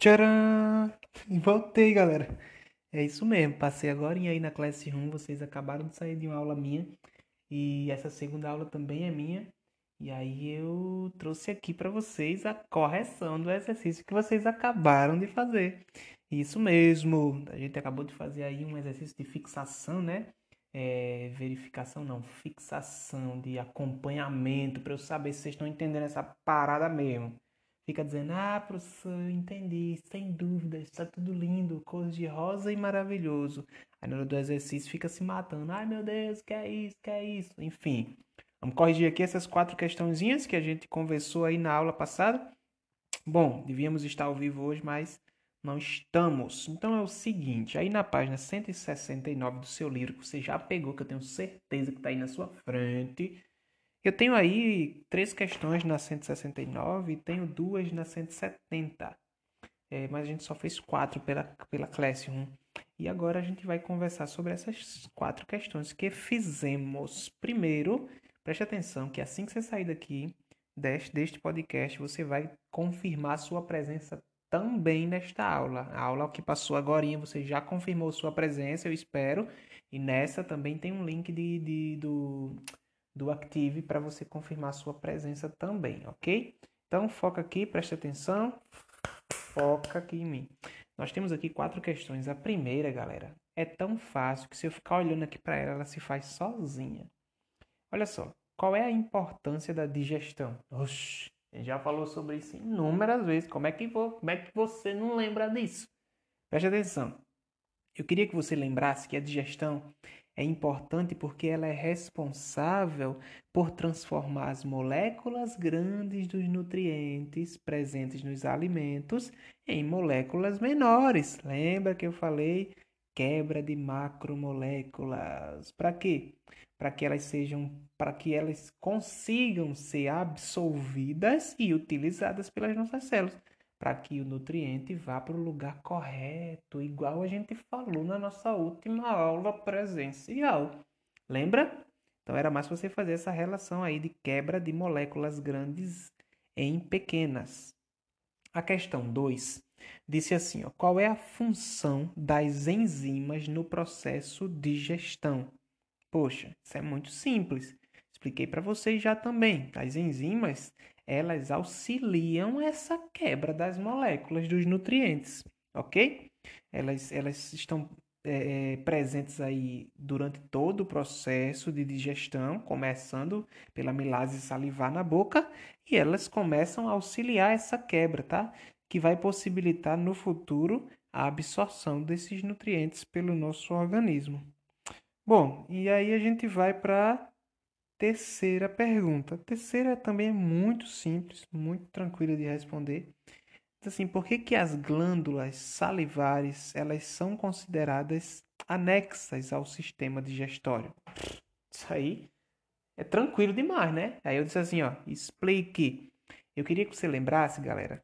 Tcharam! Voltei, galera. É isso mesmo, passei agora aí na Classroom, vocês acabaram de sair de uma aula minha e essa segunda aula também é minha. E aí eu trouxe aqui para vocês a correção do exercício que vocês acabaram de fazer. Isso mesmo, a gente acabou de fazer aí um exercício de fixação, né? É, verificação não, fixação de acompanhamento para eu saber se vocês estão entendendo essa parada mesmo fica dizendo: Ah, professor, entendi, sem dúvida, está tudo lindo, cor de rosa e maravilhoso. Aí na hora do exercício fica se matando: Ai meu Deus, que é isso, que é isso. Enfim, vamos corrigir aqui essas quatro questãozinhas que a gente conversou aí na aula passada. Bom, devíamos estar ao vivo hoje, mas não estamos. Então é o seguinte: aí na página 169 do seu livro, que você já pegou, que eu tenho certeza que está aí na sua frente. Eu tenho aí três questões na 169 e tenho duas na 170. É, mas a gente só fez quatro pela, pela Classroom. E agora a gente vai conversar sobre essas quatro questões que fizemos. Primeiro, preste atenção que assim que você sair daqui, deste, deste podcast, você vai confirmar sua presença também nesta aula. A aula que passou agora, você já confirmou sua presença, eu espero. E nessa também tem um link de, de do do Active para você confirmar sua presença também, ok? Então foca aqui, preste atenção, foca aqui em mim. Nós temos aqui quatro questões. A primeira, galera, é tão fácil que se eu ficar olhando aqui para ela, ela se faz sozinha. Olha só, qual é a importância da digestão? Oxi, já falou sobre isso inúmeras vezes. Como é que vou, como é que você não lembra disso? Preste atenção. Eu queria que você lembrasse que a digestão é importante porque ela é responsável por transformar as moléculas grandes dos nutrientes presentes nos alimentos em moléculas menores. Lembra que eu falei quebra de macromoléculas? Para quê? Para que elas sejam, para que elas consigam ser absorvidas e utilizadas pelas nossas células para que o nutriente vá para o lugar correto, igual a gente falou na nossa última aula presencial. Lembra? Então era mais você fazer essa relação aí de quebra de moléculas grandes em pequenas. A questão 2 disse assim: ó, qual é a função das enzimas no processo de digestão? Poxa, isso é muito simples. Expliquei para vocês já também. As enzimas elas auxiliam essa quebra das moléculas dos nutrientes, ok? Elas, elas estão é, é, presentes aí durante todo o processo de digestão, começando pela milase salivar na boca, e elas começam a auxiliar essa quebra, tá? Que vai possibilitar no futuro a absorção desses nutrientes pelo nosso organismo. Bom, e aí a gente vai para Terceira pergunta. A terceira também é muito simples, muito tranquila de responder. Assim, por que, que as glândulas salivares elas são consideradas anexas ao sistema digestório? Isso aí é tranquilo demais, né? Aí eu disse assim, ó, explique. Eu queria que você lembrasse, galera,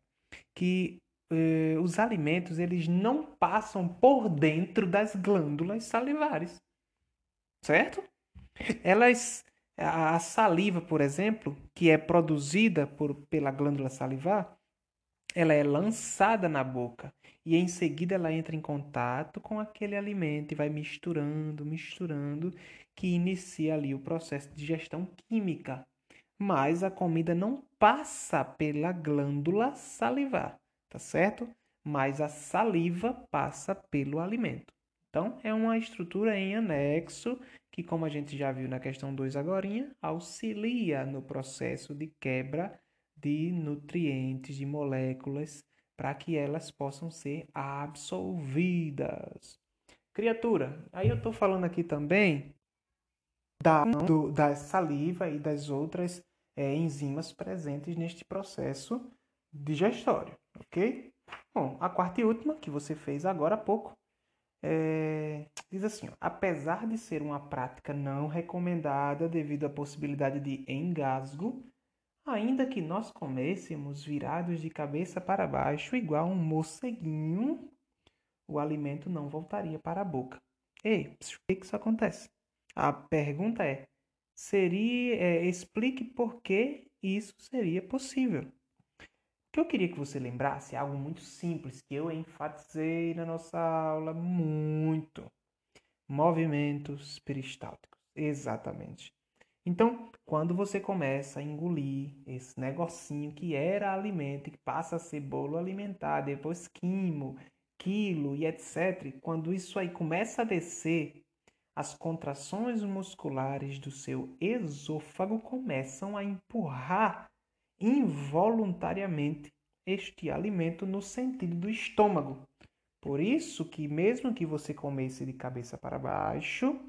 que eh, os alimentos eles não passam por dentro das glândulas salivares, certo? Elas a saliva, por exemplo, que é produzida por, pela glândula salivar, ela é lançada na boca e em seguida ela entra em contato com aquele alimento e vai misturando, misturando, que inicia ali o processo de digestão química. Mas a comida não passa pela glândula salivar, tá certo? Mas a saliva passa pelo alimento. Então, é uma estrutura em anexo que, como a gente já viu na questão 2 agora, auxilia no processo de quebra de nutrientes, de moléculas, para que elas possam ser absorvidas. Criatura, aí eu estou falando aqui também da, do, da saliva e das outras é, enzimas presentes neste processo digestório, ok? Bom, a quarta e última que você fez agora há pouco é, diz assim: ó, apesar de ser uma prática não recomendada devido à possibilidade de engasgo, ainda que nós comêssemos virados de cabeça para baixo, igual um morceguinho, o alimento não voltaria para a boca. Ei, por que isso acontece? A pergunta é: seria, é, explique por que isso seria possível. que eu queria que você lembrasse é algo muito simples que eu enfatizei na nossa aula muito. Movimentos peristálticos. Exatamente. Então, quando você começa a engolir esse negocinho que era alimento que passa a ser bolo alimentar, depois quimo, quilo e etc., quando isso aí começa a descer, as contrações musculares do seu esôfago começam a empurrar involuntariamente este alimento no sentido do estômago. Por isso que mesmo que você comesse de cabeça para baixo,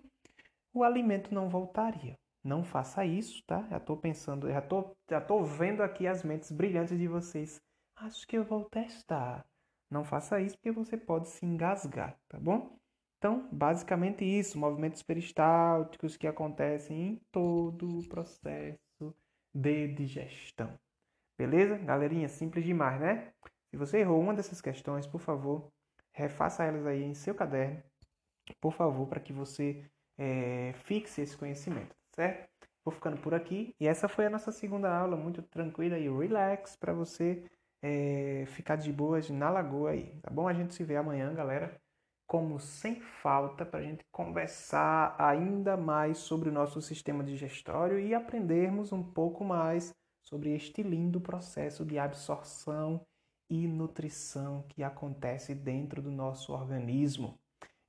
o alimento não voltaria. Não faça isso, tá? Já estou pensando, já estou já tô vendo aqui as mentes brilhantes de vocês. Acho que eu vou testar. Não faça isso porque você pode se engasgar, tá bom? Então, basicamente isso, movimentos peristálticos que acontecem em todo o processo de digestão. Beleza? Galerinha, simples demais, né? Se você errou uma dessas questões, por favor, refaça elas aí em seu caderno, por favor, para que você é, fixe esse conhecimento certo? Vou ficando por aqui. E essa foi a nossa segunda aula, muito tranquila e relax para você é, ficar de boas na lagoa aí, tá bom? A gente se vê amanhã, galera. Como sem falta, para a gente conversar ainda mais sobre o nosso sistema digestório e aprendermos um pouco mais sobre este lindo processo de absorção e nutrição que acontece dentro do nosso organismo.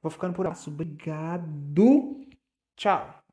Vou ficando por aqui. Obrigado. Tchau.